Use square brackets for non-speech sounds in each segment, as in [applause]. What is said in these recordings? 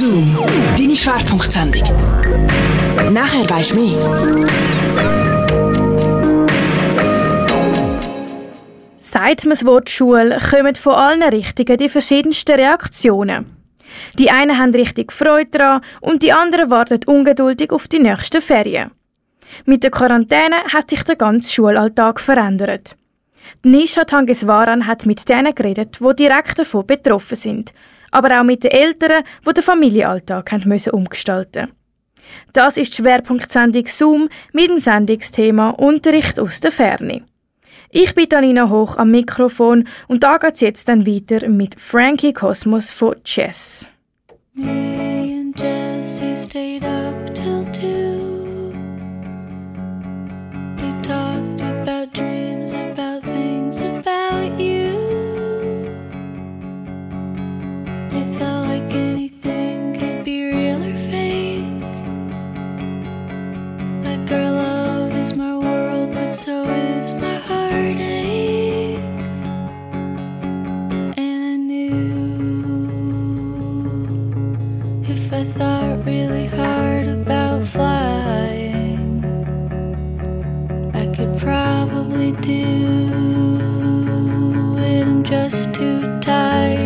Zoom, deine Schwerpunktsendung. Nachher weisst du mehr. Sagt man das Wort Schule, kommen von allen Richtungen die verschiedensten Reaktionen. Die einen haben richtig Freude daran und die anderen warten ungeduldig auf die nächsten Ferien. Mit der Quarantäne hat sich der ganze Schulalltag verändert. Nisha Tangeswaran hat mit denen geredet, die direkt davon betroffen sind, aber auch mit den Eltern, die den Familienalltag haben müssen umgestalten Das ist die Schwerpunktsendung Zoom mit dem Sendungsthema Unterricht aus der Ferne. Ich bin Danina Hoch am Mikrofon und da geht es jetzt dann weiter mit Frankie Cosmos von Chess. About dreams, about things, about you. Probably do it. I'm just too tired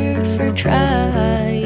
try.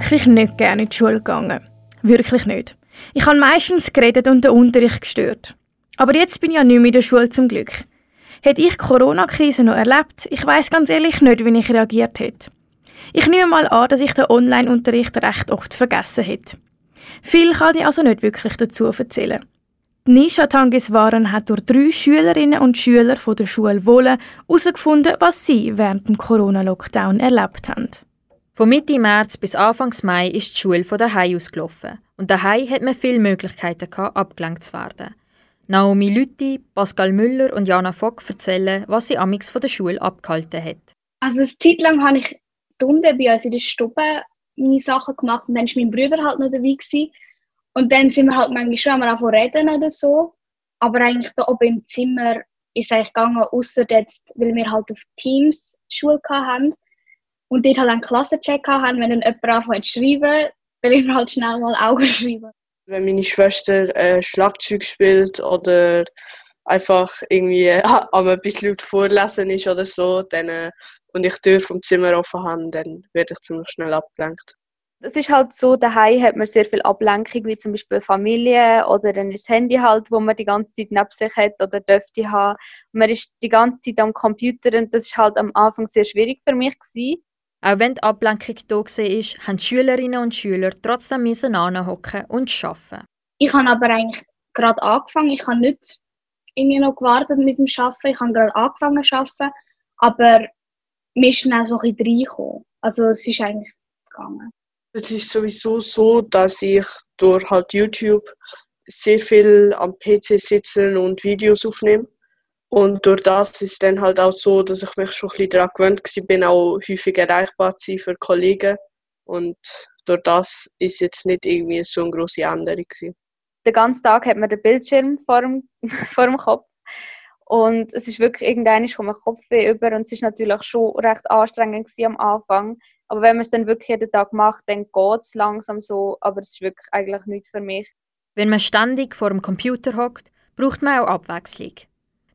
Wirklich nicht gerne in die Schule gegangen. Wirklich nicht. Ich habe meistens geredet und den Unterricht gestört. Aber jetzt bin ich ja nicht mehr in der Schule zum Glück. Hätte ich die Corona-Krise noch erlebt, ich weiß ganz ehrlich nicht, wie ich reagiert hätte. Ich nehme mal an, dass ich den Online-Unterricht recht oft vergessen hätte. Viel kann ich also nicht wirklich dazu erzählen. Nisha Tangiswaran hat durch drei Schülerinnen und Schüler von der Schule Wohlen herausgefunden, was sie während dem Corona-Lockdown erlebt haben. Von Mitte März bis Anfang Mai ist die Schule von daheim ausgelaufen. Und daheim hat man viele Möglichkeiten, gehabt, abgelenkt zu werden. Naomi Lütti, Pascal Müller und Jana Fock erzählen, was sie amix von der Schule abgehalten hat. Also eine Zeit lang habe ich unten bei uns in der Stube meine Sachen gemacht und dann war mein Bruder halt noch dabei. Gewesen. Und dann sind wir halt manchmal schon einmal angefangen reden oder so. Aber eigentlich da oben im Zimmer ist es eigentlich gegangen, außer jetzt, weil wir halt auf Teams Schule hatten und dort halt einen Klassencheck hatten, wenn dann jemand anfängt zu schreiben, dann ich halt schnell mal Augen schreiben. wenn meine Schwester äh, Schlagzeug spielt oder einfach irgendwie äh, [laughs] am etwas laut vorlesen ist oder so, dann, äh, und ich die Tür vom Zimmer offen habe, dann werde ich ziemlich schnell abgelenkt. Es ist halt so, daheim hat man sehr viel Ablenkung, wie zum Beispiel Familie oder dann ist das Handy halt, wo man die ganze Zeit neben sich hat oder dürfte haben. Man ist die ganze Zeit am Computer und das ist halt am Anfang sehr schwierig für mich gewesen. Auch wenn die Ablenkung da war, haben die Schülerinnen und Schüler trotzdem hocken und arbeiten. Ich habe aber eigentlich gerade angefangen. Ich habe nicht irgendwie noch gewartet mit dem Arbeiten. Ich habe gerade angefangen zu arbeiten. Aber mir ist dann auch so ein bisschen reingekommen. Also es ist eigentlich gegangen. Es ist sowieso so, dass ich durch halt YouTube sehr viel am PC sitze und Videos aufnehme. Und durch das ist es dann halt auch so, dass ich mich schon ein bisschen daran gewöhnt bin, auch häufig erreichbar zu sein für Kollegen. Und durch das ist jetzt nicht irgendwie so eine grosse Änderung. Gewesen. Den ganzen Tag hat man den Bildschirm vor dem, [laughs] vor dem Kopf. Und es ist wirklich irgendwann kommt mein über und es ist natürlich schon recht anstrengend am Anfang. Aber wenn man es dann wirklich jeden Tag macht, dann geht es langsam so, aber es ist wirklich eigentlich nichts für mich. Wenn man ständig vor dem Computer hockt, braucht man auch Abwechslung.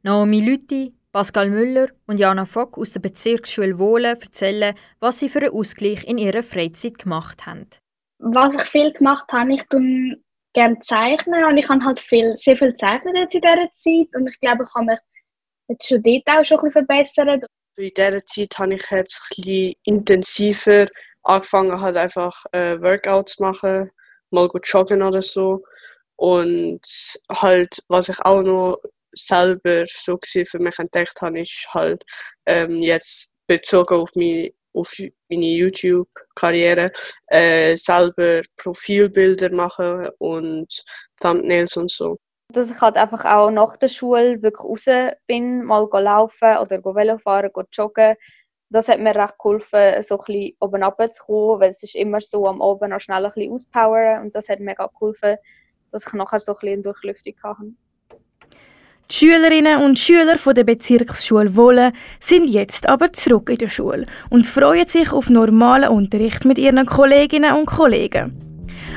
Naomi Lütti, Pascal Müller und Jana Fock aus der Bezirksschule Wohlen erzählen, was sie für einen Ausgleich in ihrer Freizeit gemacht haben. Was ich viel gemacht habe, ich tue gerne zeichnen und ich habe halt viel, sehr viel gezeichnet jetzt in dieser Zeit und ich glaube, ich habe mich jetzt schon dort auch schon ein bisschen verbessert. In dieser Zeit habe ich jetzt ein bisschen intensiver angefangen, halt einfach äh, Workouts zu machen, mal gut joggen oder so. Und halt, was ich auch noch selber so für mich entdeckt habe, ist halt ähm, jetzt bezogen auf meine, auf meine YouTube-Karriere äh, selber Profilbilder machen und Thumbnails und so. Dass ich halt einfach auch nach der Schule wirklich raus bin, mal laufen oder Velo fahren, joggen. Das hat mir recht geholfen, so ein bisschen oben runterzukommen, weil es ist immer so am Oben noch schnell ein bisschen auspowern und das hat mega geholfen, dass ich nachher so ein bisschen Durchlüftung hatte. Die Schülerinnen und Schüler der Bezirksschule Wolle sind jetzt aber zurück in der Schule und freuen sich auf normalen Unterricht mit ihren Kolleginnen und Kollegen.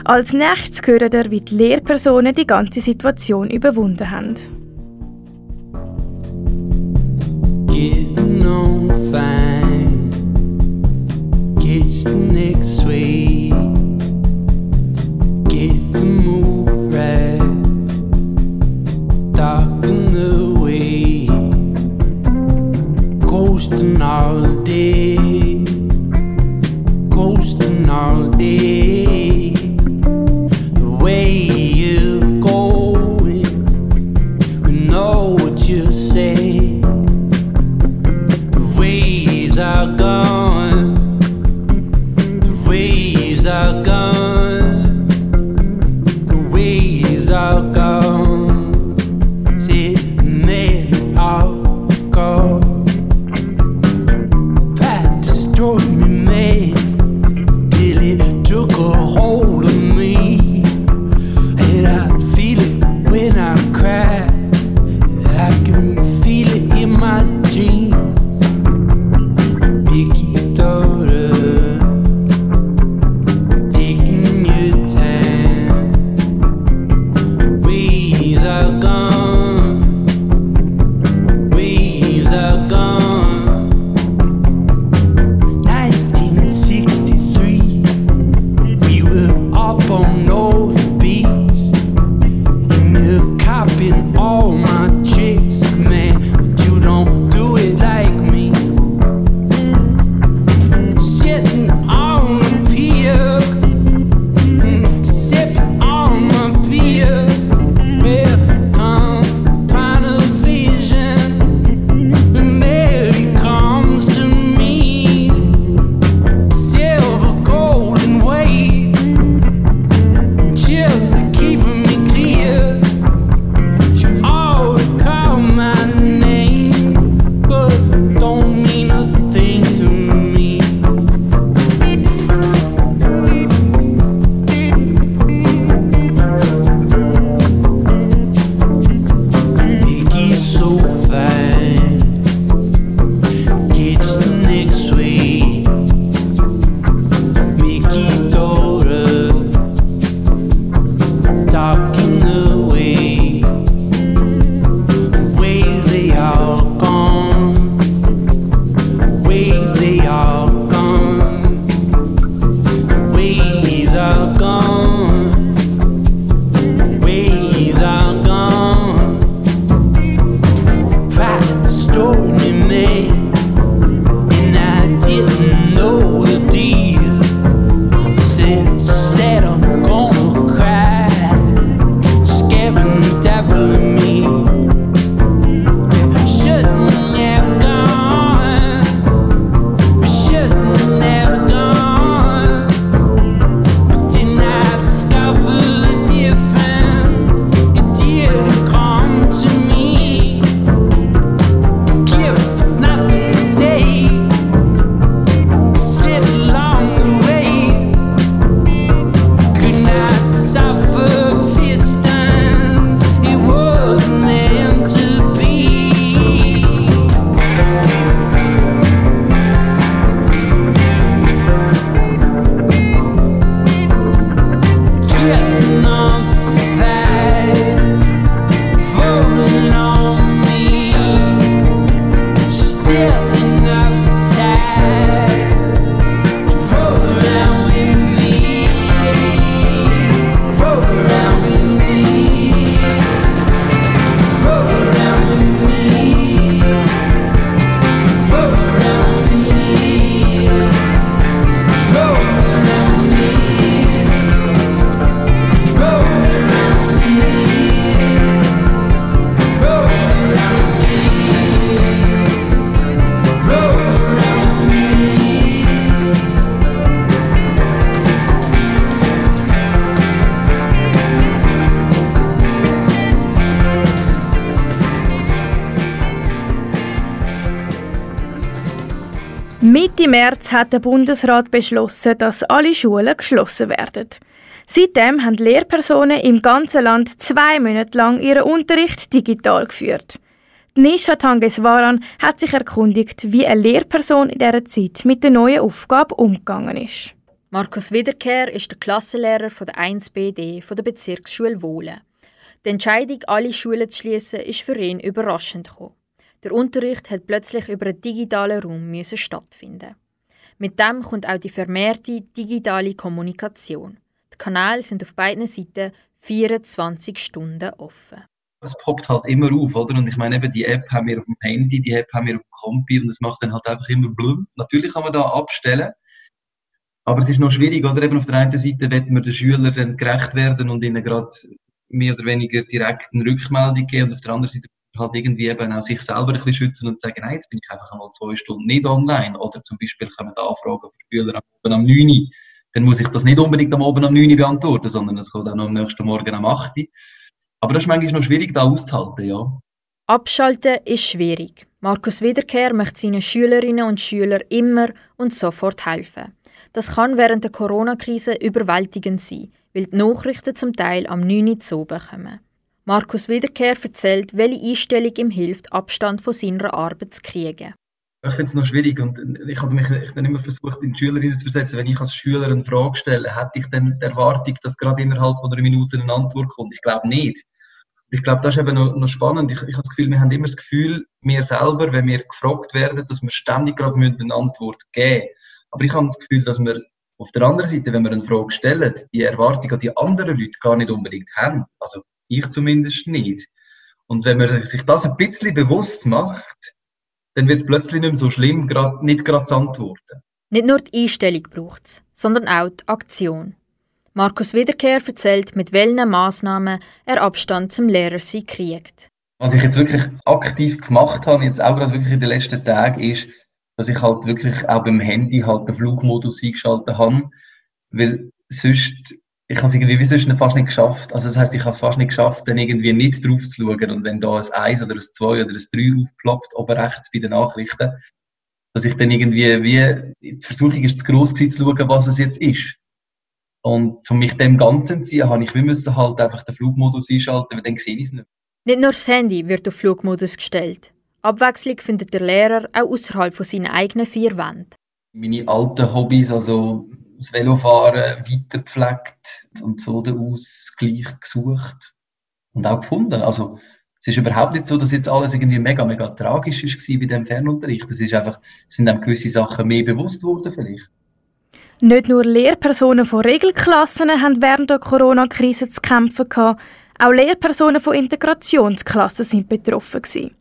Als nächstes hören wir, wie die Lehrpersonen die ganze Situation überwunden haben. Getting on fine. Get the next All day. Coasting all day. Hat der Bundesrat beschlossen, dass alle Schulen geschlossen werden. Seitdem haben Lehrpersonen im ganzen Land zwei Monate lang ihren Unterricht digital geführt. Nisha Tangeswaran hat sich erkundigt, wie eine Lehrperson in dieser Zeit mit der neuen Aufgabe umgegangen ist. Markus Wiederkehr ist der Klassenlehrer von der 1BD von der Bezirksschule Wohlen. Die Entscheidung, alle Schulen zu schließen, ist für ihn überraschend gekommen. Der Unterricht hat plötzlich über einen digitalen Raum stattfinden. Mit dem kommt auch die vermehrte digitale Kommunikation. Die Kanäle sind auf beiden Seiten 24 Stunden offen es poppt halt immer auf, oder? Und ich meine, eben die App haben wir auf dem Handy, die App haben wir auf dem Kompi und es macht dann halt einfach immer blum. Natürlich kann man da abstellen, aber es ist noch schwierig, oder? Eben auf der einen Seite wird man den Schülern gerecht werden und ihnen gerade mehr oder weniger direkt eine Rückmeldung geben und auf der anderen Seite halt irgendwie eben auch sich selber ein bisschen schützen und sagen, nein, jetzt bin ich einfach einmal zwei Stunden nicht online. Oder zum Beispiel kommen da Anfragen von Schülern am am 9 Uhr. Dann muss ich das nicht unbedingt am Abend am 9 Uhr beantworten, sondern es kommt noch am nächsten Morgen am 8 Uhr. Aber das ist manchmal noch schwierig, da auszuhalten, ja. Abschalten ist schwierig. Markus Wiederkehr möchte seinen Schülerinnen und Schülern immer und sofort helfen. Das kann während der Corona-Krise überwältigend sein, weil die Nachrichten zum Teil am 9 Uhr zu kommen. Markus Wiederkehr erzählt, welche Einstellung ihm hilft, Abstand von seiner Arbeit zu kriegen. Ich finde es noch schwierig und ich habe mich ich dann immer versucht, in die Schülerinnen zu versetzen. Wenn ich als Schüler eine Frage stelle, hätte ich dann die Erwartung, dass gerade innerhalb von einer Minute eine Antwort kommt? Ich glaube nicht ich glaube, das ist eben noch, noch spannend. Ich, ich habe das Gefühl, wir haben immer das Gefühl, wir selber, wenn wir gefragt werden, dass wir ständig gerade eine Antwort geben müssen. Aber ich habe das Gefühl, dass wir auf der anderen Seite, wenn wir eine Frage stellen, die Erwartung an die anderen Leute gar nicht unbedingt haben. Also ich zumindest nicht. Und wenn man sich das ein bisschen bewusst macht, dann wird es plötzlich nicht mehr so schlimm, grad, nicht gerade zu antworten. Nicht nur die Einstellung braucht es, sondern auch die Aktion. Markus Wiederkehr erzählt, mit welchen Massnahmen er Abstand zum Lehrersein kriegt. Was ich jetzt wirklich aktiv gemacht habe, jetzt auch gerade wirklich in den letzten Tagen, ist, dass ich halt wirklich auch beim Handy halt den Flugmodus eingeschaltet habe, weil sonst, ich habe es irgendwie wie sonst fast nicht geschafft. Also das heißt, ich habe es fast nicht geschafft, dann irgendwie nicht drauf zu schauen und wenn da ein 1 oder ein 2 oder ein 3 aufploppt, oben rechts bei den Nachrichten, dass ich dann irgendwie wie, die Versuchung ist zu gross gewesen, zu schauen, was es jetzt ist. Und um mich dem Ganzen zu ziehen, habe ich müssen halt einfach den Flugmodus einschalten, weil dann sehe ich es nicht. Nicht nur das Handy wird auf Flugmodus gestellt. Abwechslung findet der Lehrer auch außerhalb von seinen eigenen vier Wänden. Meine alten Hobbys, also das Velofahren, weitergepflegt und so den Ausgleich gesucht und auch gefunden. Also es ist überhaupt nicht so, dass jetzt alles irgendwie mega, mega tragisch war bei dem Fernunterricht. Es ist einfach, sind einem gewisse Sachen mehr bewusst worden vielleicht. Nicht nur Lehrpersonen von Regelklassen haben während der Corona-Krise zu kämpfen gehabt, auch Lehrpersonen von Integrationsklassen sind betroffen gewesen.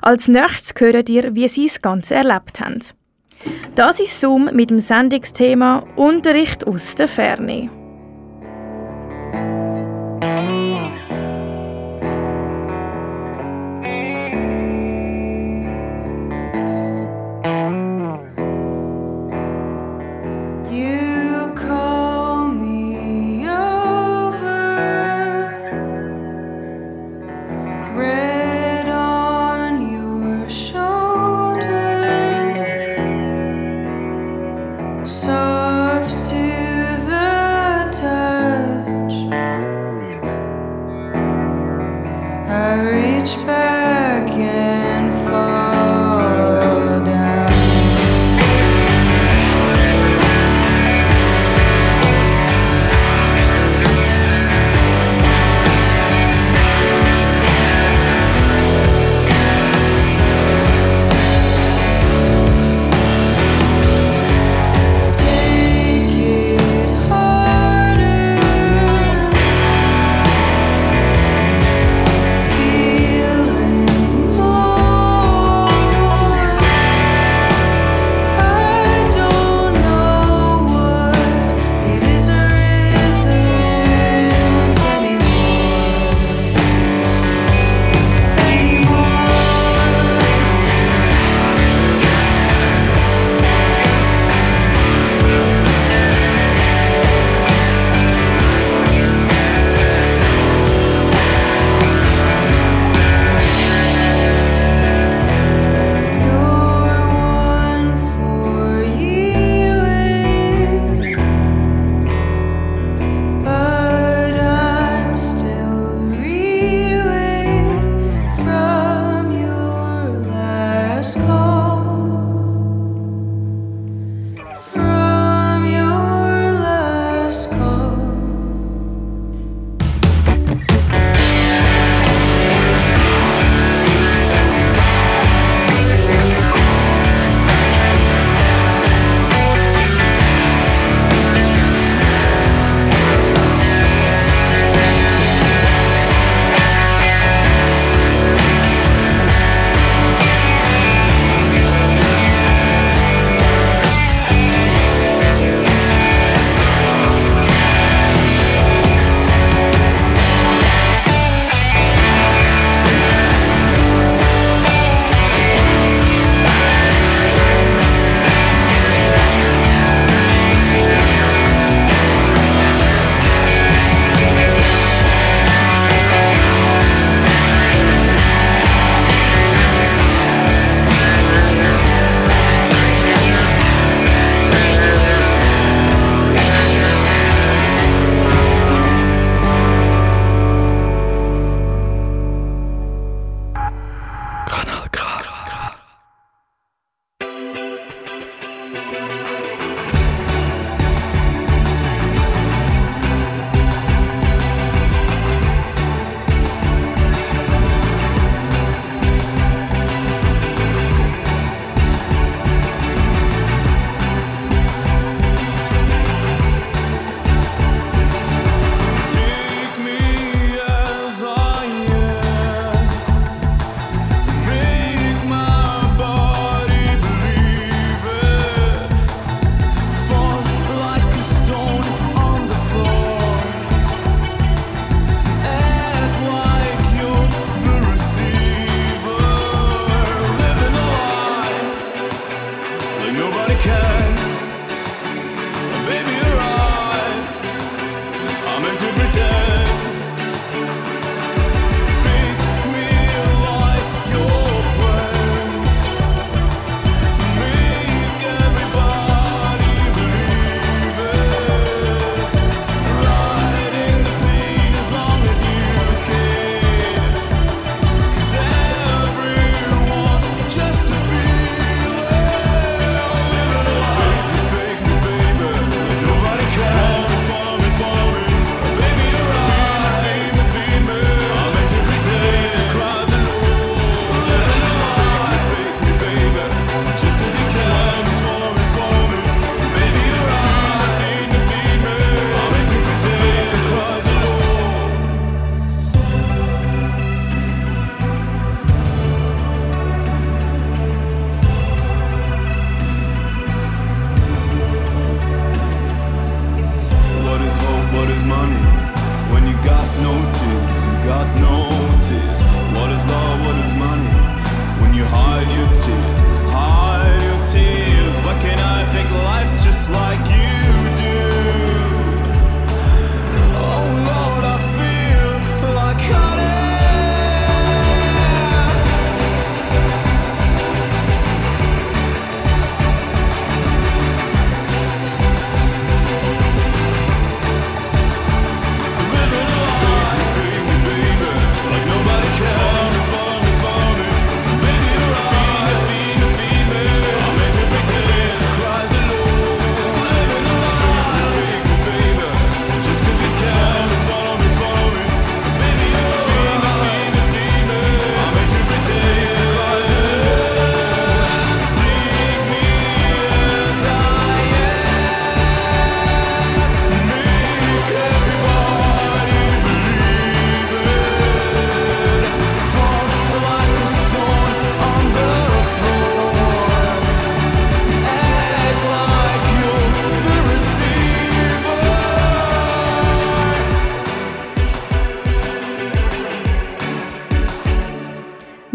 Als nächstes hören dir, wie sie das Ganze erlebt haben. Das ist Zoom mit dem Sendungsthema Unterricht aus der Ferne.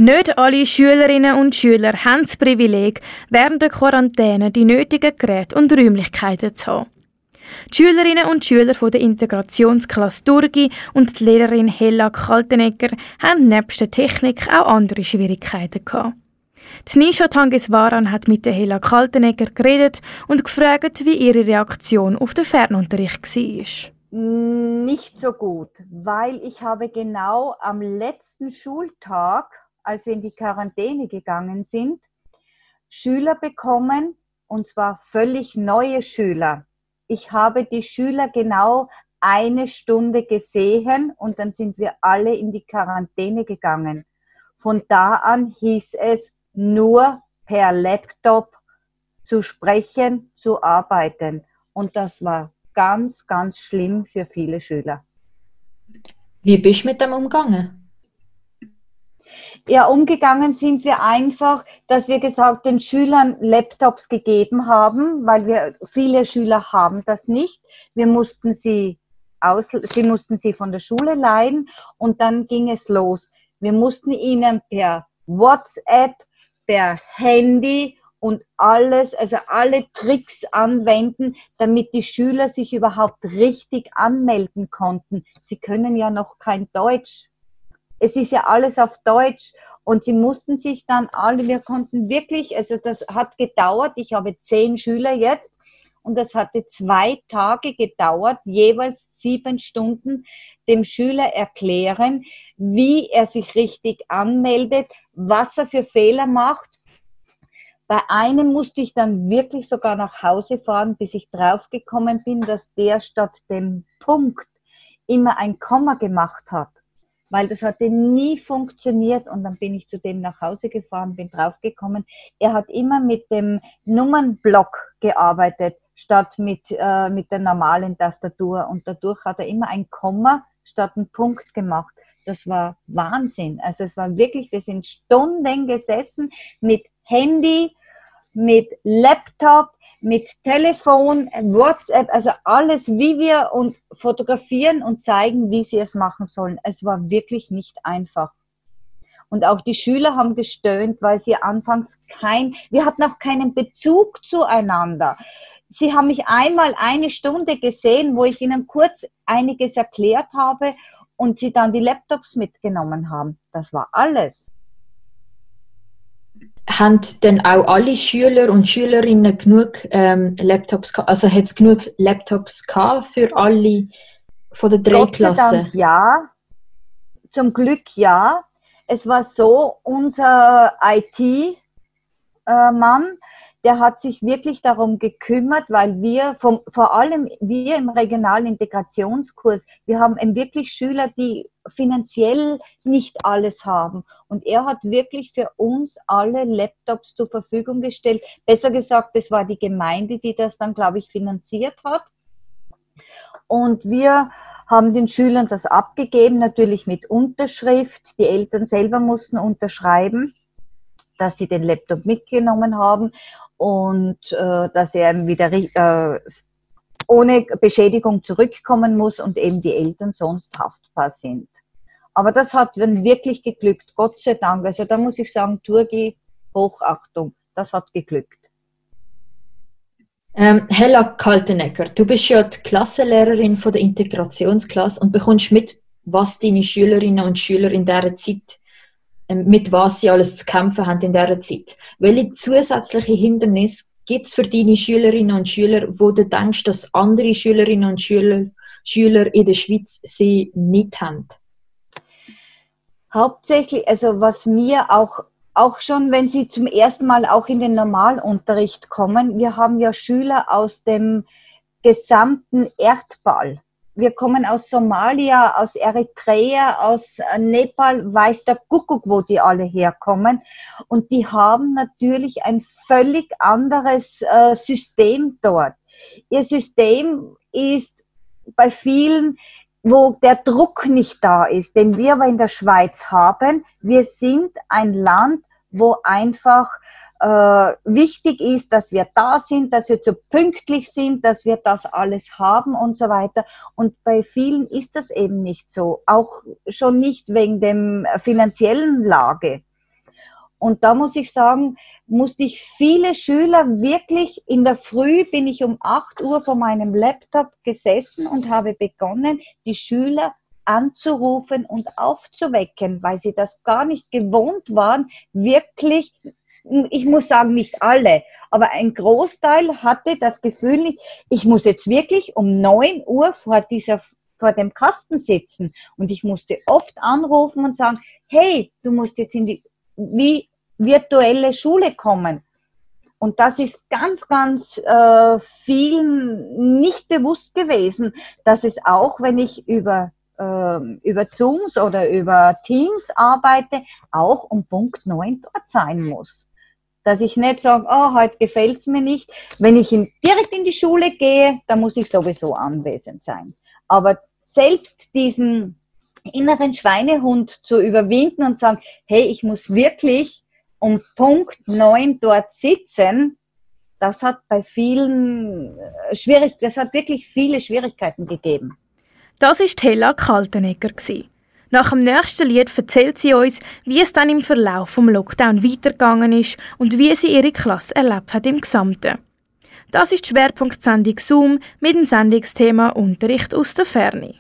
Nicht alle Schülerinnen und Schüler haben das Privileg, während der Quarantäne die nötigen Geräte und Räumlichkeiten zu haben. Die Schülerinnen und Schüler von der Integrationsklasse Durgi und die Lehrerin Hella Kaltenegger haben nebst der Technik auch andere Schwierigkeiten gehabt. Die Nisha Tangeswaran hat mit der Hella Kaltenegger geredet und gefragt, wie ihre Reaktion auf den Fernunterricht war. Nicht so gut, weil ich habe genau am letzten Schultag, als wir in die Quarantäne gegangen sind, Schüler bekommen, und zwar völlig neue Schüler. Ich habe die Schüler genau eine Stunde gesehen und dann sind wir alle in die Quarantäne gegangen. Von da an hieß es nur per Laptop zu sprechen, zu arbeiten. Und das war ganz, ganz schlimm für viele Schüler. Wie bist du mit dem umgegangen? Ja, umgegangen sind wir einfach, dass wir gesagt den Schülern Laptops gegeben haben, weil wir viele Schüler haben das nicht. Wir mussten sie aus, sie mussten sie von der Schule leihen und dann ging es los. Wir mussten ihnen per WhatsApp, per Handy und alles, also alle Tricks anwenden, damit die Schüler sich überhaupt richtig anmelden konnten. Sie können ja noch kein Deutsch. Es ist ja alles auf Deutsch und sie mussten sich dann alle, wir konnten wirklich, also das hat gedauert, ich habe zehn Schüler jetzt und das hatte zwei Tage gedauert, jeweils sieben Stunden dem Schüler erklären, wie er sich richtig anmeldet, was er für Fehler macht. Bei einem musste ich dann wirklich sogar nach Hause fahren, bis ich draufgekommen bin, dass der statt dem Punkt immer ein Komma gemacht hat. Weil das hatte nie funktioniert und dann bin ich zu dem nach Hause gefahren, bin draufgekommen. Er hat immer mit dem Nummernblock gearbeitet, statt mit, äh, mit der normalen Tastatur. Und dadurch hat er immer ein Komma statt einen Punkt gemacht. Das war Wahnsinn. Also es war wirklich, wir sind Stunden gesessen mit Handy, mit Laptop, mit Telefon, WhatsApp, also alles, wie wir und fotografieren und zeigen, wie sie es machen sollen. Es war wirklich nicht einfach. Und auch die Schüler haben gestöhnt, weil sie anfangs kein, wir hatten auch keinen Bezug zueinander. Sie haben mich einmal eine Stunde gesehen, wo ich ihnen kurz einiges erklärt habe und sie dann die Laptops mitgenommen haben. Das war alles. Haben denn auch alle Schüler und Schülerinnen genug ähm, Laptops gehabt? Also hat es genug Laptops gehabt für alle von den drei Klassen? Dank ja. Zum Glück ja. Es war so, unser IT-Mann, der hat sich wirklich darum gekümmert, weil wir vom, vor allem wir im regionalen Integrationskurs, wir haben eben wirklich Schüler, die finanziell nicht alles haben. Und er hat wirklich für uns alle Laptops zur Verfügung gestellt. Besser gesagt, es war die Gemeinde, die das dann, glaube ich, finanziert hat. Und wir haben den Schülern das abgegeben, natürlich mit Unterschrift. Die Eltern selber mussten unterschreiben, dass sie den Laptop mitgenommen haben und äh, dass er wieder äh, ohne Beschädigung zurückkommen muss und eben die Eltern sonst haftbar sind. Aber das hat wirklich geglückt, Gott sei Dank. Also da muss ich sagen, Turgi, Hochachtung, das hat geglückt. Ähm, Hella Kaltenecker, du bist ja die Klassenlehrerin von der Integrationsklasse und bekommst mit, was deine Schülerinnen und Schüler in dieser Zeit, mit was sie alles zu kämpfen haben in dieser Zeit. Welche zusätzliche Hindernisse gibt es für deine Schülerinnen und Schüler, wo du denkst, dass andere Schülerinnen und Schüler, Schüler in der Schweiz sie nicht haben? Hauptsächlich, also was mir auch, auch schon, wenn sie zum ersten Mal auch in den Normalunterricht kommen, wir haben ja Schüler aus dem gesamten Erdball. Wir kommen aus Somalia, aus Eritrea, aus äh, Nepal, weiß der Kuckuck, wo die alle herkommen. Und die haben natürlich ein völlig anderes äh, System dort. Ihr System ist bei vielen wo der Druck nicht da ist, den wir aber in der Schweiz haben. Wir sind ein Land, wo einfach wichtig ist, dass wir da sind, dass wir zu pünktlich sind, dass wir das alles haben und so weiter. Und bei vielen ist das eben nicht so, auch schon nicht wegen dem finanziellen Lage. Und da muss ich sagen, musste ich viele Schüler wirklich in der Früh bin ich um 8 Uhr vor meinem Laptop gesessen und habe begonnen, die Schüler anzurufen und aufzuwecken, weil sie das gar nicht gewohnt waren, wirklich, ich muss sagen, nicht alle, aber ein Großteil hatte das Gefühl ich muss jetzt wirklich um 9 Uhr vor dieser vor dem Kasten sitzen und ich musste oft anrufen und sagen, hey, du musst jetzt in die wie virtuelle Schule kommen. Und das ist ganz, ganz äh, vielen nicht bewusst gewesen, dass es auch, wenn ich über, äh, über Zooms oder über Teams arbeite, auch um Punkt 9 dort sein muss. Dass ich nicht sage, oh, heute gefällt es mir nicht. Wenn ich in, direkt in die Schule gehe, dann muss ich sowieso anwesend sein. Aber selbst diesen inneren Schweinehund zu überwinden und sagen, hey, ich muss wirklich um Punkt 9 dort sitzen, das hat bei vielen äh, schwierig, das hat wirklich viele Schwierigkeiten gegeben. Das ist Hella Kaltenegger. gsi. Nach dem nächsten Lied erzählt sie uns, wie es dann im Verlauf vom Lockdown weitergegangen ist und wie sie ihre Klasse erlebt hat im Gesamten. Das ist die Schwerpunktsendung Zoom mit dem Sendungsthema Unterricht aus der Ferne.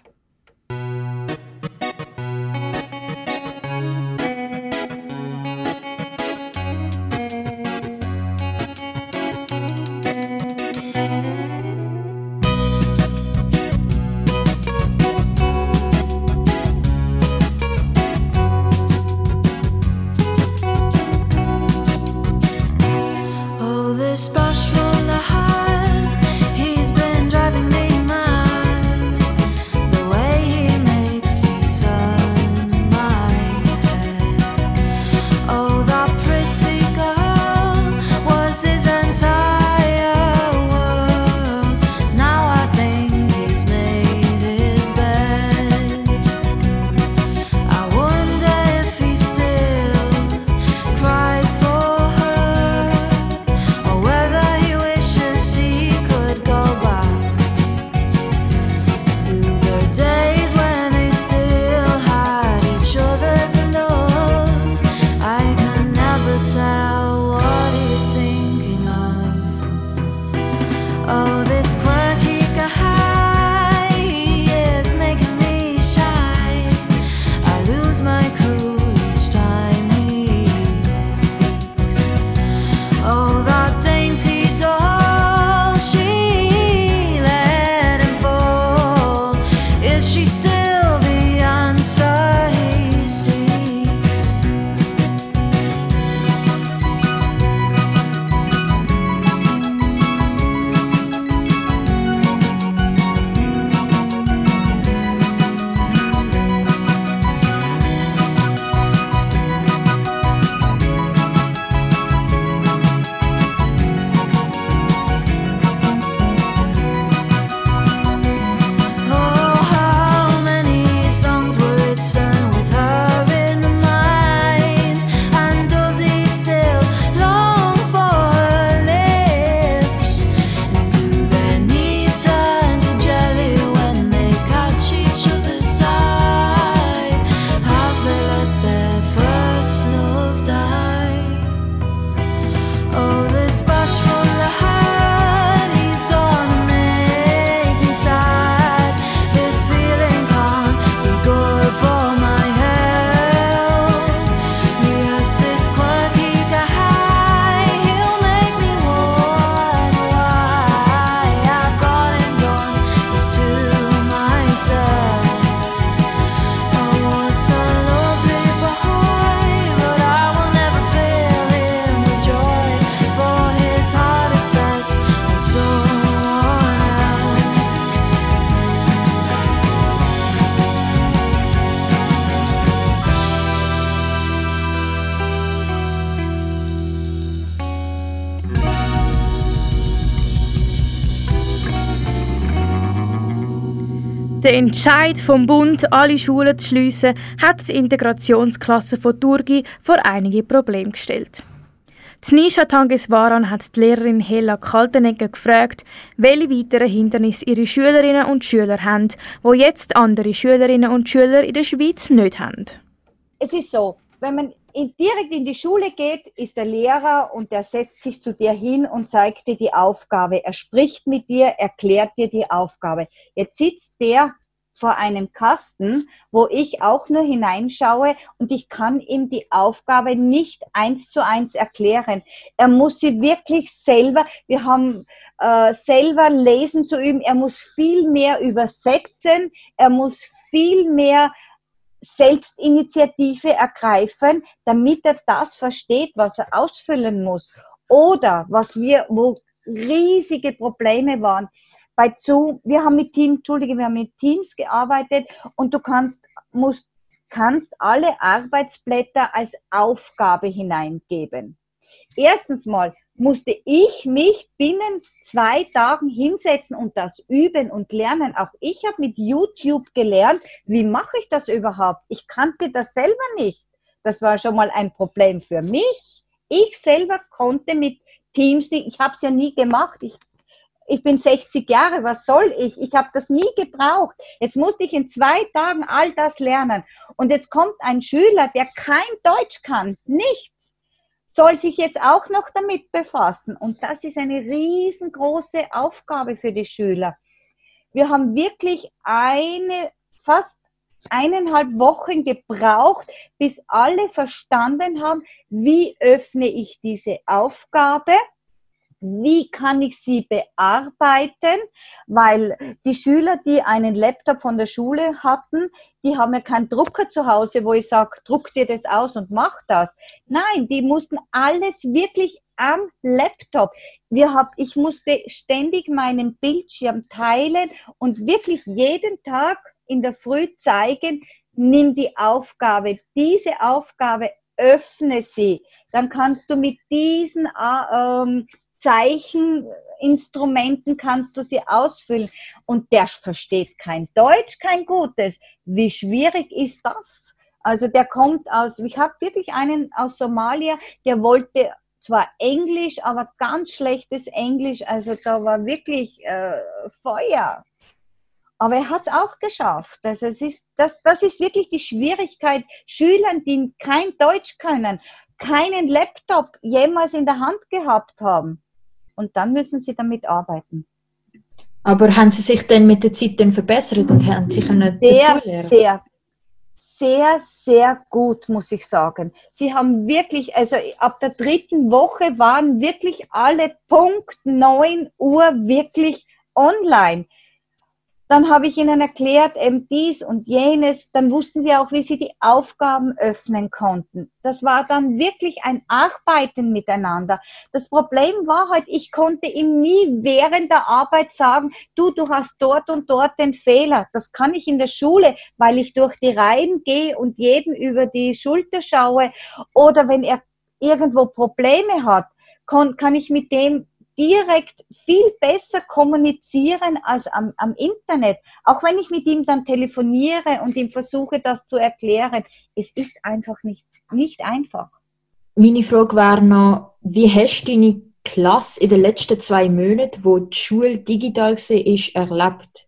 Entscheid vom Bund, alle Schulen zu schliessen, hat die Integrationsklasse von Turgi vor einige Probleme gestellt. Die Nisha Tangeswaran hat die Lehrerin Hella Kaltenegger gefragt, welche weiteren Hindernisse ihre Schülerinnen und Schüler haben, wo jetzt andere Schülerinnen und Schüler in der Schweiz nicht haben. Es ist so, wenn man direkt in die Schule geht, ist der Lehrer und der setzt sich zu dir hin und zeigt dir die Aufgabe. Er spricht mit dir, erklärt dir die Aufgabe. Jetzt sitzt der vor einem Kasten, wo ich auch nur hineinschaue und ich kann ihm die Aufgabe nicht eins zu eins erklären. Er muss sie wirklich selber, wir haben äh, selber lesen zu üben, er muss viel mehr übersetzen, er muss viel mehr Selbstinitiative ergreifen, damit er das versteht, was er ausfüllen muss. Oder was wir, wo riesige Probleme waren, bei Zoom, wir haben mit Teams, Entschuldige, wir haben mit Teams gearbeitet und du kannst, musst, kannst alle Arbeitsblätter als Aufgabe hineingeben. Erstens mal musste ich mich binnen zwei Tagen hinsetzen und das üben und lernen. Auch ich habe mit YouTube gelernt, wie mache ich das überhaupt? Ich kannte das selber nicht. Das war schon mal ein Problem für mich. Ich selber konnte mit Teams ich habe es ja nie gemacht. Ich, ich bin 60 Jahre, was soll ich? Ich habe das nie gebraucht. Jetzt musste ich in zwei Tagen all das lernen. Und jetzt kommt ein Schüler, der kein Deutsch kann, nichts soll sich jetzt auch noch damit befassen. Und das ist eine riesengroße Aufgabe für die Schüler. Wir haben wirklich eine, fast eineinhalb Wochen gebraucht, bis alle verstanden haben, wie öffne ich diese Aufgabe, wie kann ich sie bearbeiten, weil die Schüler, die einen Laptop von der Schule hatten, die haben ja keinen Drucker zu Hause, wo ich sage, druck dir das aus und mach das. Nein, die mussten alles wirklich am Laptop. Wir hab, ich musste ständig meinen Bildschirm teilen und wirklich jeden Tag in der Früh zeigen, nimm die Aufgabe, diese Aufgabe öffne sie. Dann kannst du mit diesen äh, ähm, Zeicheninstrumenten kannst du sie ausfüllen. Und der versteht kein Deutsch, kein Gutes. Wie schwierig ist das? Also der kommt aus, ich habe wirklich einen aus Somalia, der wollte zwar Englisch, aber ganz schlechtes Englisch. Also da war wirklich äh, Feuer. Aber er hat es auch geschafft. Also es ist, das, das ist wirklich die Schwierigkeit. Schülern, die kein Deutsch können, keinen Laptop jemals in der Hand gehabt haben. Und dann müssen sie damit arbeiten. Aber haben Sie sich denn mit der Zeit dann verbessert und haben Sie können Sehr, sehr, sehr, sehr gut, muss ich sagen. Sie haben wirklich, also ab der dritten Woche waren wirklich alle Punkt 9 Uhr wirklich online. Dann habe ich ihnen erklärt, eben dies und jenes. Dann wussten sie auch, wie sie die Aufgaben öffnen konnten. Das war dann wirklich ein Arbeiten miteinander. Das Problem war halt, ich konnte ihm nie während der Arbeit sagen, du, du hast dort und dort den Fehler. Das kann ich in der Schule, weil ich durch die Reihen gehe und jedem über die Schulter schaue. Oder wenn er irgendwo Probleme hat, kann, kann ich mit dem direkt viel besser kommunizieren als am, am Internet. Auch wenn ich mit ihm dann telefoniere und ihm versuche, das zu erklären. Es ist einfach nicht, nicht einfach. Meine Frage wäre noch, wie hast du deine Klasse in den letzten zwei Monaten, wo die Schule digital war, erlebt?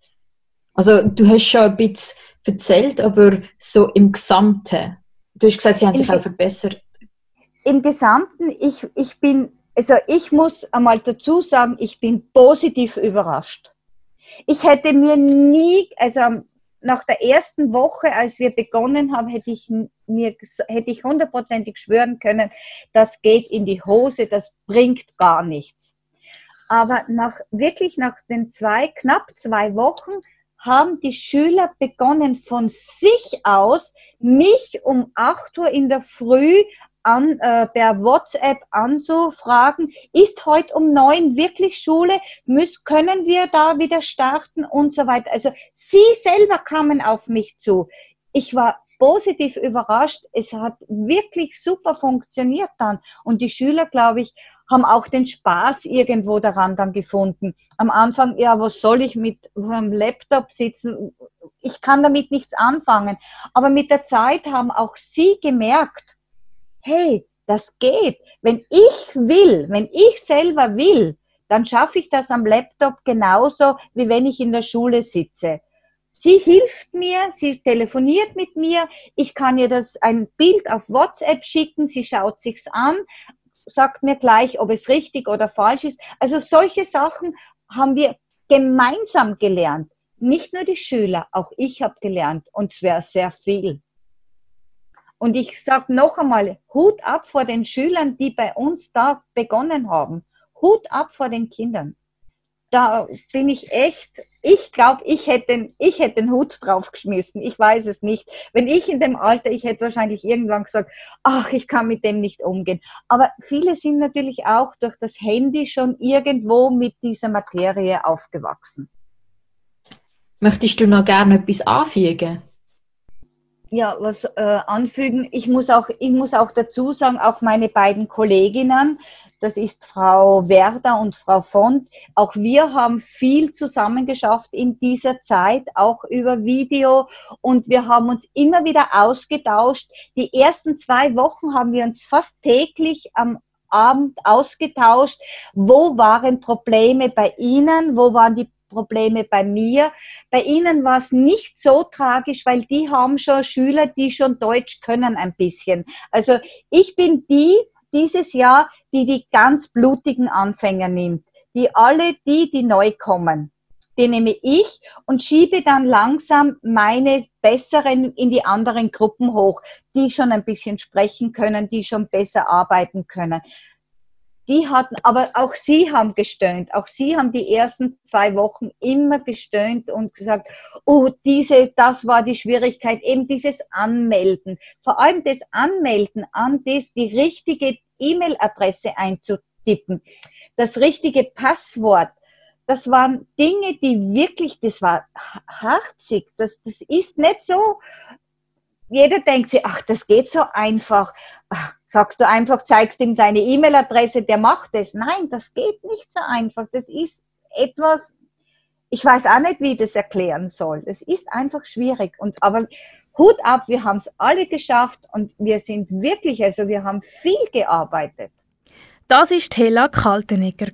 Also du hast schon ein bisschen erzählt, aber so im Gesamten. Du hast gesagt, sie haben Im sich auch Ge- verbessert. Im Gesamten, ich, ich bin, also ich muss einmal dazu sagen, ich bin positiv überrascht. Ich hätte mir nie, also nach der ersten Woche, als wir begonnen haben, hätte ich mir, hätte ich hundertprozentig schwören können, das geht in die Hose, das bringt gar nichts. Aber nach, wirklich nach den zwei, knapp zwei Wochen haben die Schüler begonnen von sich aus, mich um 8 Uhr in der Früh an, äh, per WhatsApp anzufragen, ist heute um neun wirklich Schule, müssen, können wir da wieder starten und so weiter. Also sie selber kamen auf mich zu. Ich war positiv überrascht. Es hat wirklich super funktioniert dann. Und die Schüler, glaube ich, haben auch den Spaß irgendwo daran dann gefunden. Am Anfang, ja, was soll ich mit einem Laptop sitzen? ich kann damit nichts anfangen. Aber mit der Zeit haben auch sie gemerkt, hey, das geht. Wenn ich will, wenn ich selber will, dann schaffe ich das am Laptop genauso, wie wenn ich in der Schule sitze. Sie hilft mir, sie telefoniert mit mir, ich kann ihr das ein Bild auf WhatsApp schicken, sie schaut sich's an, sagt mir gleich, ob es richtig oder falsch ist. Also solche Sachen haben wir gemeinsam gelernt. Nicht nur die Schüler, auch ich habe gelernt und zwar sehr viel. Und ich sage noch einmal, Hut ab vor den Schülern, die bei uns da begonnen haben. Hut ab vor den Kindern. Da bin ich echt, ich glaube, ich hätte, den- ich hätte den Hut draufgeschmissen. Ich weiß es nicht. Wenn ich in dem Alter, ich hätte wahrscheinlich irgendwann gesagt, ach, ich kann mit dem nicht umgehen. Aber viele sind natürlich auch durch das Handy schon irgendwo mit dieser Materie aufgewachsen. Möchtest du noch gerne etwas anfügen? Ja, was äh, anfügen. Ich muss, auch, ich muss auch dazu sagen, auch meine beiden Kolleginnen, das ist Frau Werder und Frau Font, auch wir haben viel zusammengeschafft in dieser Zeit, auch über Video und wir haben uns immer wieder ausgetauscht. Die ersten zwei Wochen haben wir uns fast täglich am Abend ausgetauscht. Wo waren Probleme bei Ihnen? Wo waren die Probleme bei mir? Bei Ihnen war es nicht so tragisch, weil die haben schon Schüler, die schon Deutsch können ein bisschen. Also ich bin die dieses Jahr, die die ganz blutigen Anfänger nimmt. Die alle die, die neu kommen. Die nehme ich und schiebe dann langsam meine besseren in die anderen Gruppen hoch, die schon ein bisschen sprechen können, die schon besser arbeiten können die hatten, aber auch sie haben gestöhnt. Auch sie haben die ersten zwei Wochen immer gestöhnt und gesagt, oh, diese, das war die Schwierigkeit, eben dieses Anmelden. Vor allem das Anmelden an das, die richtige E-Mail-Adresse einzutippen, das richtige Passwort. Das waren Dinge, die wirklich, das war harzig. Das, das ist nicht so. Jeder denkt sich, ach, das geht so einfach. Sagst du einfach, zeigst ihm deine E-Mail-Adresse, der macht es. Nein, das geht nicht so einfach. Das ist etwas, ich weiß auch nicht, wie ich das erklären soll. Das ist einfach schwierig. Und aber Hut ab, wir haben es alle geschafft und wir sind wirklich, also wir haben viel gearbeitet. Das ist Hella Kaltenegger.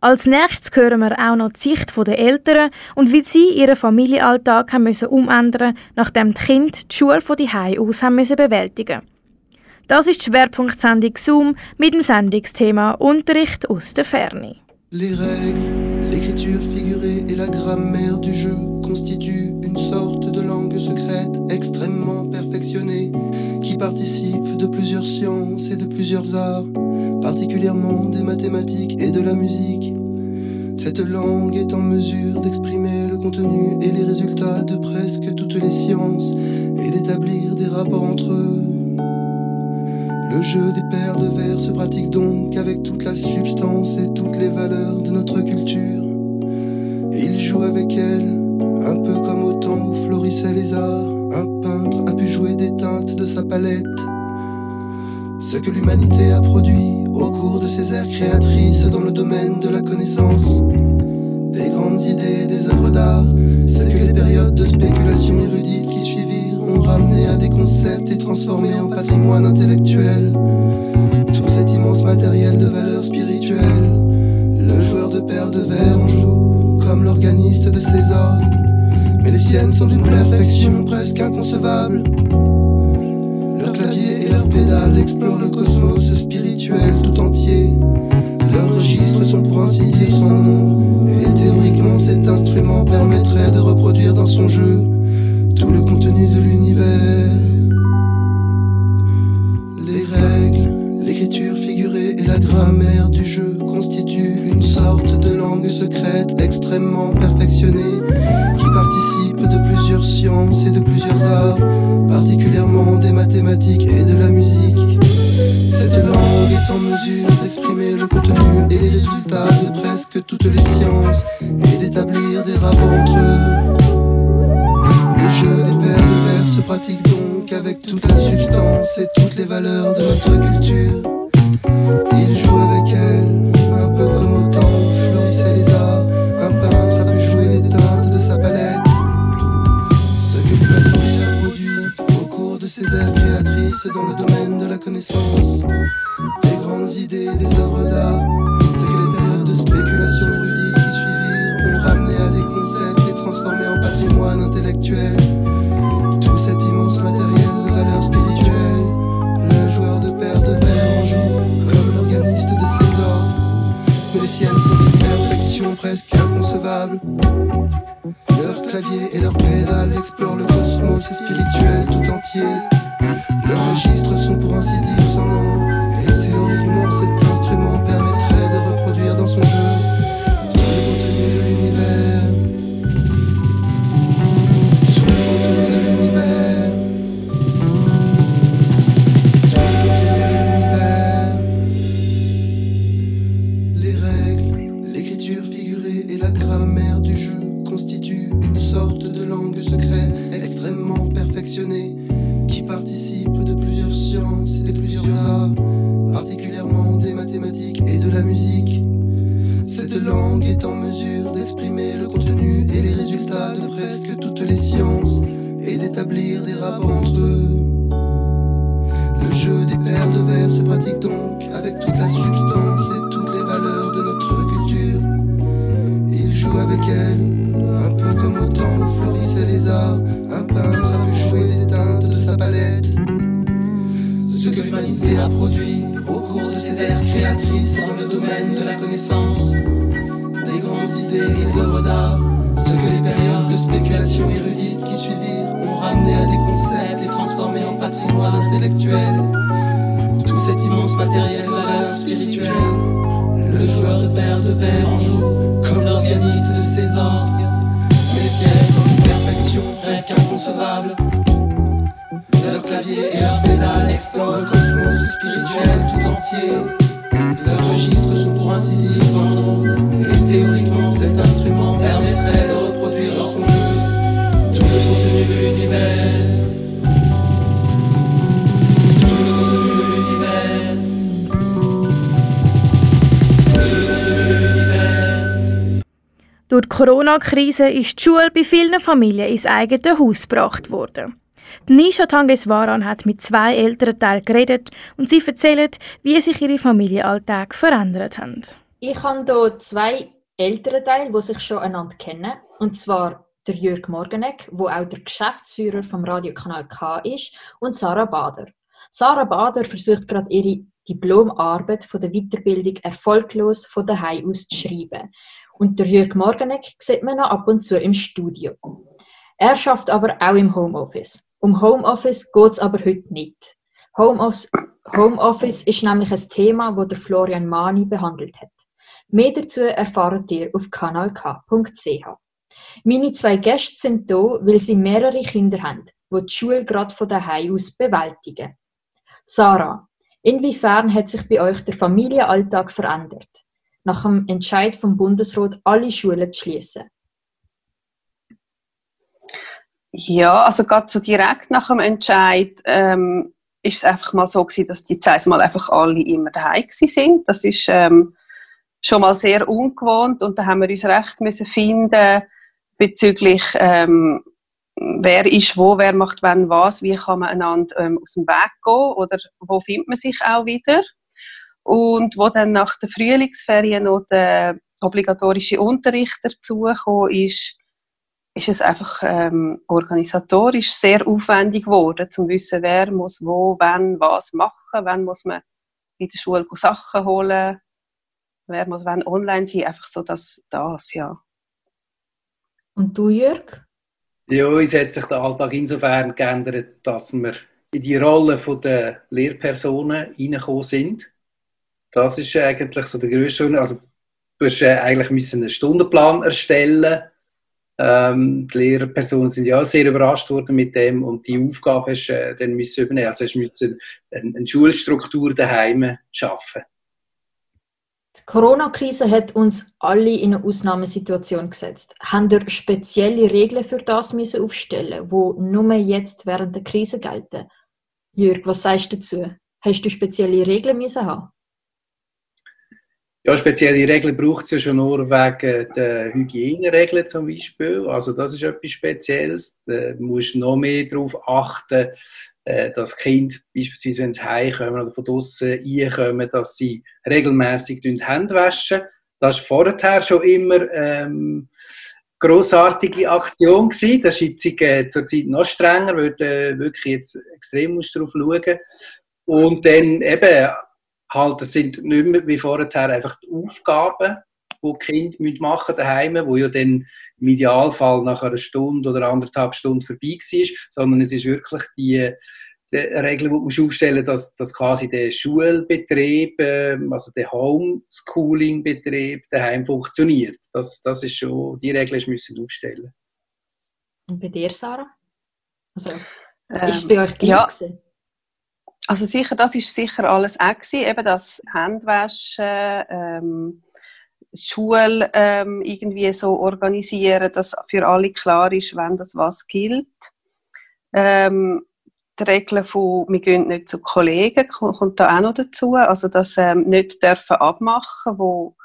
Als nächstes hören wir auch noch die Sicht der Eltern und wie sie ihren Familienalltag haben müssen umändern nachdem die Kinder die Schule von die aus haben müssen bewältigen Das ist die Schwerpunktsendung Zoom mit dem Sendungsthema Unterricht aus der. Les règles, l'écriture figurée et la grammaire du jeu constituent une sorte de langue secrète extrêmement perfectionnée qui participe de plusieurs sciences et de plusieurs arts, particulièrement des mathématiques et de la musique. Cette langue est en mesure d'exprimer le contenu et les résultats de presque toutes les sciences et d'établir des rapports entre eux. Le jeu des paires de vers se pratique donc avec toute la substance et toutes les valeurs de notre culture. Il joue avec elle, un peu comme au temps où florissaient les arts, un peintre a pu jouer des teintes de sa palette. Ce que l'humanité a produit au cours de ses ères créatrices dans le domaine de la connaissance, des grandes idées, des œuvres d'art, ce que les périodes de spéculation érudite qui suivirent ont ramené à des concepts et transformé en patrimoine intellectuel. Tout cet immense matériel de valeur spirituelle, le joueur de perles de verre en joue comme l'organiste de ses orgues, mais les siennes sont d'une perfection presque inconcevable. Leurs claviers et leurs pédales explorent le cosmos spirituel tout entier. Leurs registres sont pour ainsi dire sans nombre, et théoriquement cet instrument permettrait de reproduire dans son jeu tout le contenu de l'univers. Les règles, l'écriture figurée et la grammaire du jeu constituent une sorte de langue secrète extrêmement perfectionnée qui participe de plusieurs sciences et de plusieurs arts, particulièrement des mathématiques et de la musique. Cette langue est en mesure d'exprimer le contenu et les résultats de presque toutes les sciences et d'établir des rapports entre eux le jeu des pervers se pratique donc avec toute la substance et toutes les valeurs de notre culture. Il joue avec elle, un peu comme au temps florissait les arts. Un peintre a pu jouer les teintes de sa palette. Ce que l'humanité a produit au cours de ses œuvres créatrices dans le domaine de la connaissance, des grandes idées, des œuvres d'art. Clavier et leur pédale explorent le cosmos spirituel tout entier. Leurs registres sont pour ainsi dire sans nom. Et théoriquement, cet instrument permettrait de reproduire dans son jeu. Tout le contenu de l'univers. Durch die Corona-Krise ist die Schule bei vielen Familien ins eigene Haus gebracht worden. Die Nisha Tangeswaran hat mit zwei Elternteilen geredet und sie erzählen, wie sich ihre Familienalltag verändert haben. Ich habe hier zwei ältere Teile, die sich schon einander kennen. Und zwar der Jörg Morgenegg, wo auch der Geschäftsführer vom Radiokanal K ist, und Sarah Bader. Sarah Bader versucht gerade ihre Diplomarbeit von der Weiterbildung erfolglos von daheim aus zu schreiben. Und der Jörg Morgenegg sieht man noch ab und zu im Studio. Er schafft aber auch im Homeoffice. Um Homeoffice geht es aber heute nicht. Homeoffice, Homeoffice ist nämlich ein Thema, das der Florian Mani behandelt hat. Mehr dazu erfahrt ihr auf kanalk.ch. Meine zwei Gäste sind hier, weil sie mehrere Kinder haben, die die Schule gerade von daheim aus bewältigen. Sarah, inwiefern hat sich bei euch der Familienalltag verändert? Nach dem Entscheid vom Bundesrat, alle Schulen zu schließen. Ja, also gerade so direkt nach dem Entscheid ähm, ist es einfach mal so gewesen, dass die Zeit mal einfach alle immer daheim sind. Das ist ähm, schon mal sehr ungewohnt und da haben wir uns recht müssen finden bezüglich ähm, wer ist wo, wer macht wann was, wie kann man einander ähm, aus dem Weg gehen oder wo findet man sich auch wieder. Und wo dann nach der Frühlingsferien noch der obligatorische Unterricht dazugekommen ist, ist es einfach ähm, organisatorisch sehr aufwendig geworden, zum wissen, wer muss wo, wann, was machen, wann muss man in der Schule Sachen holen, wer muss wann online sein, einfach so das, das ja. Und du, Jörg? Ja, uns hat sich der Alltag insofern geändert, dass wir in die Rolle der Lehrpersonen reingekommen sind. Das ist eigentlich so der grösste Unterschied. Also, du hast äh, eigentlich müssen einen Stundenplan erstellen ähm, Die Lehrpersonen sind ja sehr überrascht worden mit dem und die Aufgabe hast du äh, dann müssen übernehmen. Also hast du müssen eine, eine Schulstruktur daheim schaffen. Die Corona-Krise hat uns alle in eine Ausnahmesituation gesetzt. Haben ihr spezielle Regeln für das müssen aufstellen, wo nur jetzt während der Krise gelten? Jörg, was sagst du dazu? Hast du spezielle Regeln müssen haben? Ja, spezielle Regeln braucht es ja schon nur wegen der Hygieneregeln zum Beispiel. Also das ist etwas Spezielles. Da musst du noch mehr darauf achten, äh, dass Kinder beispielsweise, wenn sie heimkommen oder von draußen reinkommen, dass sie regelmäßig Hände waschen. Das war vorher schon immer ähm, grossartige Aktion gewesen. Das ist jetzt zurzeit noch strenger, weil äh, wirklich jetzt extrem darauf schauen. Und dann eben halt, das sind nicht mehr wie vorher einfach die Aufgaben, die die Kinder müssen machen daheim, wo ja dann im Idealfall nach einer Stunde oder anderthalb Stunden vorbei war, sondern es ist wirklich die, die Regel, die du musst aufstellen dass, dass quasi der Schulbetrieb, ähm, also der Homeschooling-Betrieb daheim funktioniert. Das, das ist schon, die Regel müssen aufstellen. Und bei dir, Sarah? Also, Ähm, ist es bei euch gleich ja. gewesen? Also sicher, das ist sicher alles auch gewesen, eben das Handwaschen, ähm, Schule ähm, irgendwie so organisieren, dass für alle klar ist, wenn das was gilt. Ähm, die Regel von, wir gehen nicht zu Kollegen, ko- kommt da auch noch dazu, also dass ähm, nicht dürfen abmachen, wo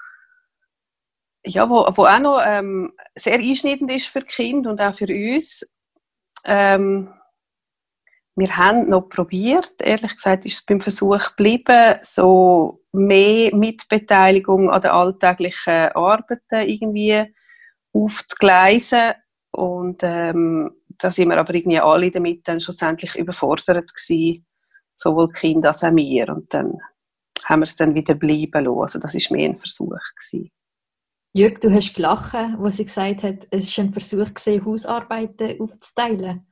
ja, wo, wo auch noch ähm, sehr einschneidend ist für Kinder und auch für uns. Ähm, wir haben noch probiert, ehrlich gesagt ist es beim Versuch geblieben, so mehr Mitbeteiligung an den alltäglichen Arbeiten irgendwie aufzugleisen und ähm, da sind wir aber irgendwie alle damit dann schlussendlich überfordert gewesen, sowohl die Kinder als auch wir und dann haben wir es dann wieder bleiben lassen. Also das ist mehr ein Versuch gewesen. Jörg, du hast gelacht, wo sie gesagt hat, es war ein Versuch, gewesen, Hausarbeiten aufzuteilen.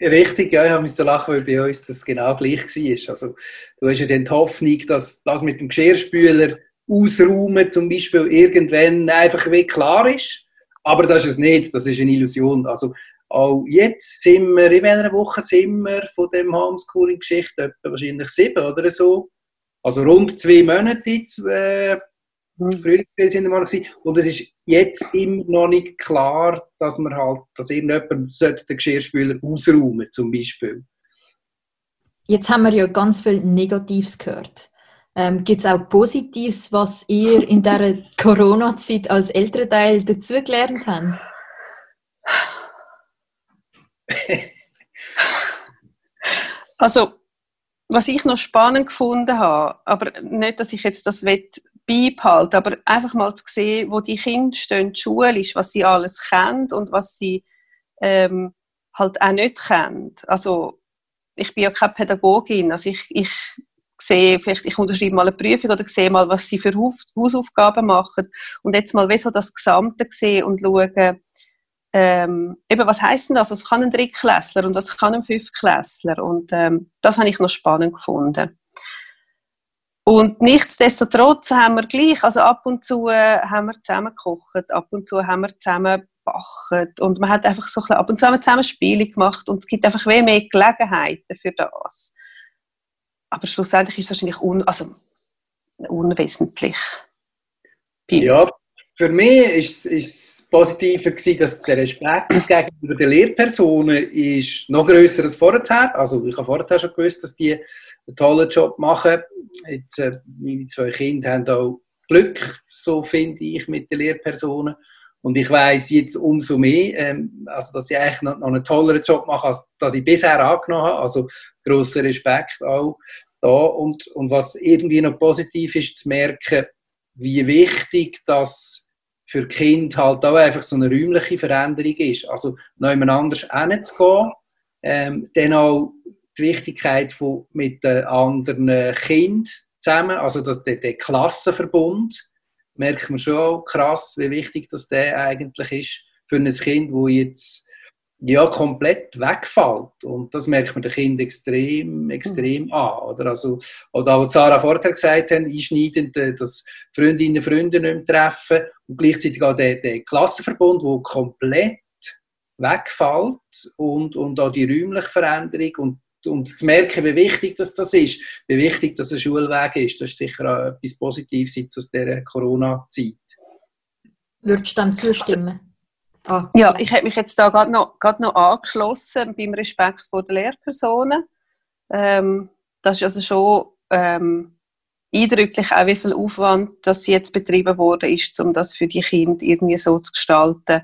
Richtig, ja, ich habe so lachen, weil bei uns das genau gleich war. Also, du hast ja dann die Hoffnung, dass das mit dem Geschirrspüler ausräumen zum Beispiel irgendwann einfach wie klar ist. Aber das ist es nicht, das ist eine Illusion. Also, auch jetzt sind wir, in einer Woche sind wir von dem Homeschooling-Geschichte, etwa wahrscheinlich sieben oder so. Also rund zwei Monate jetzt, äh, Frühlingsferien sind wir mal gewesen. Und es ist jetzt immer noch nicht klar, dass man halt, dass irgendjemand sollte den Geschirrspüler ausräumen zum Beispiel. Jetzt haben wir ja ganz viel Negatives gehört. Ähm, Gibt es auch Positives, was ihr in dieser [laughs] Corona-Zeit als Elternteil dazugelernt habt? Also, was ich noch spannend gefunden habe, aber nicht, dass ich jetzt das will beibehalten aber einfach mal zu sehen, wo die Kinder stehen, schulisch, was sie alles kennen und was sie ähm, halt auch nicht kennen. Also, ich bin ja keine Pädagogin, also ich, ich sehe, vielleicht ich unterschreibe mal eine Prüfung oder sehe mal, was sie für Haus- Hausaufgaben machen und jetzt mal wie das Gesamte sehen und schauen, ähm, eben, was heisst denn das? Was kann ein Drittklässler und was kann ein Fünftklässler? Und ähm, das habe ich noch spannend gefunden. Und nichtsdestotrotz haben wir gleich, also ab und zu äh, haben wir zusammen gekocht, ab und zu haben wir zusammen gebacken und man hat einfach so ein bisschen, ab und zu haben wir zusammen Spiele gemacht und es gibt einfach wie mehr Gelegenheiten für das. Aber schlussendlich ist es wahrscheinlich un, also, unwesentlich. Ja, für mich ist es positiver gewesen, dass der Respekt gegenüber den Lehrpersonen ist noch grösser als vorher. Also ich habe vorher schon gewusst, dass die einen tollen Job machen. Jetzt, äh, meine zwei Kinder haben auch Glück, so finde ich, mit den Lehrpersonen. Und ich weiß jetzt umso mehr, ähm, also, dass sie eigentlich noch, noch einen tolleren Job machen, als dass ich bisher angenommen habe. Also grosser Respekt auch da. Und, und was irgendwie noch positiv ist, zu merken, wie wichtig das für Kind halt auch einfach so eine räumliche Veränderung ist. Also noch jemand anders hinzugehen, ähm, dann auch die Wichtigkeit von, mit den anderen Kindern zusammen, also das, der, der Klassenverbund, merkt man schon auch krass, wie wichtig das der eigentlich ist für ein Kind, wo jetzt ja, komplett wegfällt. Und das merkt man den Kind extrem, extrem an. Oder? Also, oder auch, was Sarah vorher gesagt hat, einschneidend, äh, dass Freundinnen und Freunde nicht mehr treffen und gleichzeitig auch der, der Klassenverbund, der komplett wegfällt und, und auch die räumliche Veränderung und, und zu merken, wie wichtig das, das ist, wie wichtig das ein Schulweg ist, das ist sicher auch etwas Positives aus dieser Corona-Zeit. Würdest du dem zustimmen? Ah, Ja, ich habe mich jetzt da gerade noch, noch angeschlossen beim Respekt vor den Lehrpersonen. Ähm, das ist also schon ähm, eindrücklich, auch wie viel Aufwand das jetzt betrieben wurde, ist, um das für die Kinder irgendwie so zu gestalten,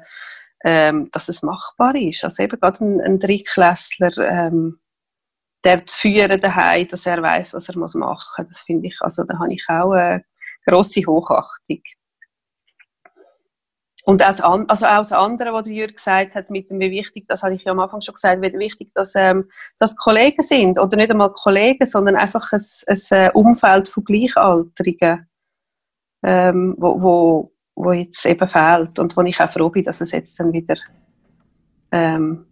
ähm, dass es machbar ist. Also eben gerade ein, ein Drittklässler, ähm, der zu führen daheim, dass er weiß, was er muss machen. Das finde ich, also da habe ich auch eine grosse Hochachtung. Und auch also auch das andere, was der Jürg gesagt hat, mit dem, wie wichtig, das habe ich ja am Anfang schon gesagt, wie wichtig, dass, ähm, dass Kollegen sind. Oder nicht einmal Kollegen, sondern einfach ein, ein äh, Umfeld von Gleichaltrigen, ähm, wo, wo, wo jetzt eben fehlt. Und wo ich auch froh bin, dass es jetzt dann wieder ähm,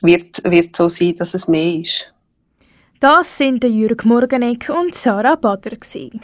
wird, wird so sein, dass es mehr ist. Das sind Jürg Morgeneck und Sarah Bader. Gewesen.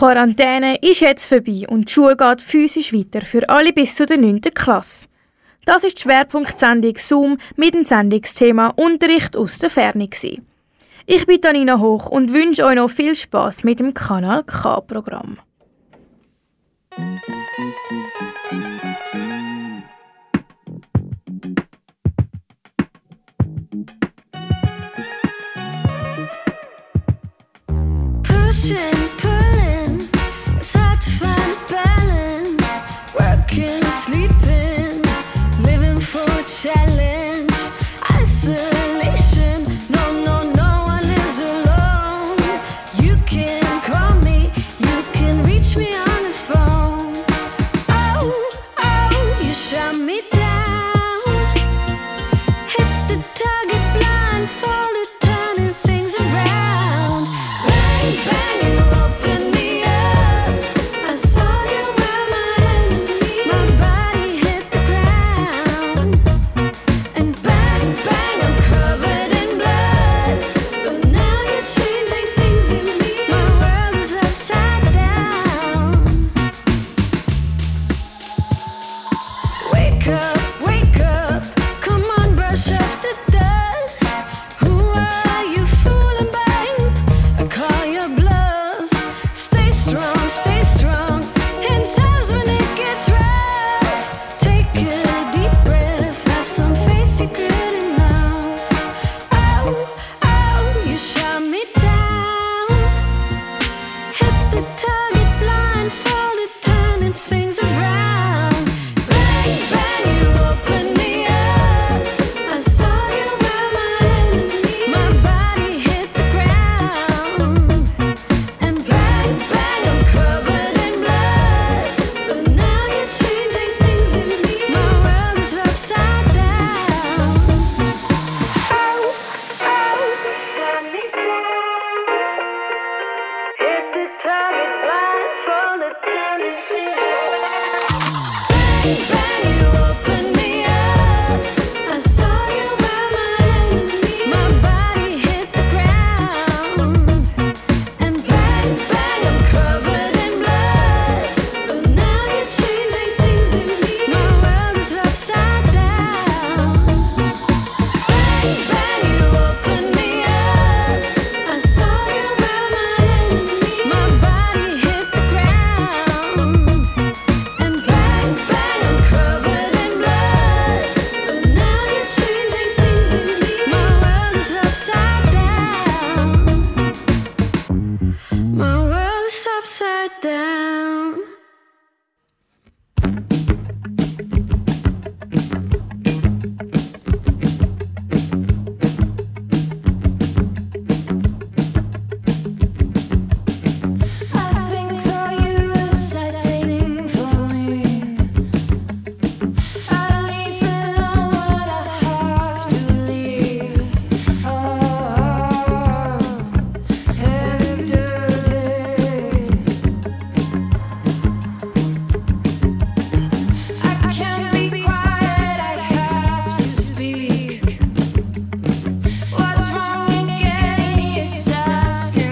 Quarantäne ist jetzt vorbei und die Schule geht physisch weiter für alle bis zu der 9. Klasse. Das ist die Schwerpunktsendung Zoom mit dem Sendungsthema Unterricht aus der Ferne. gewesen. Ich bin Tanina Hoch und wünsche euch noch viel Spaß mit dem Kanal K-Programm. Pushing,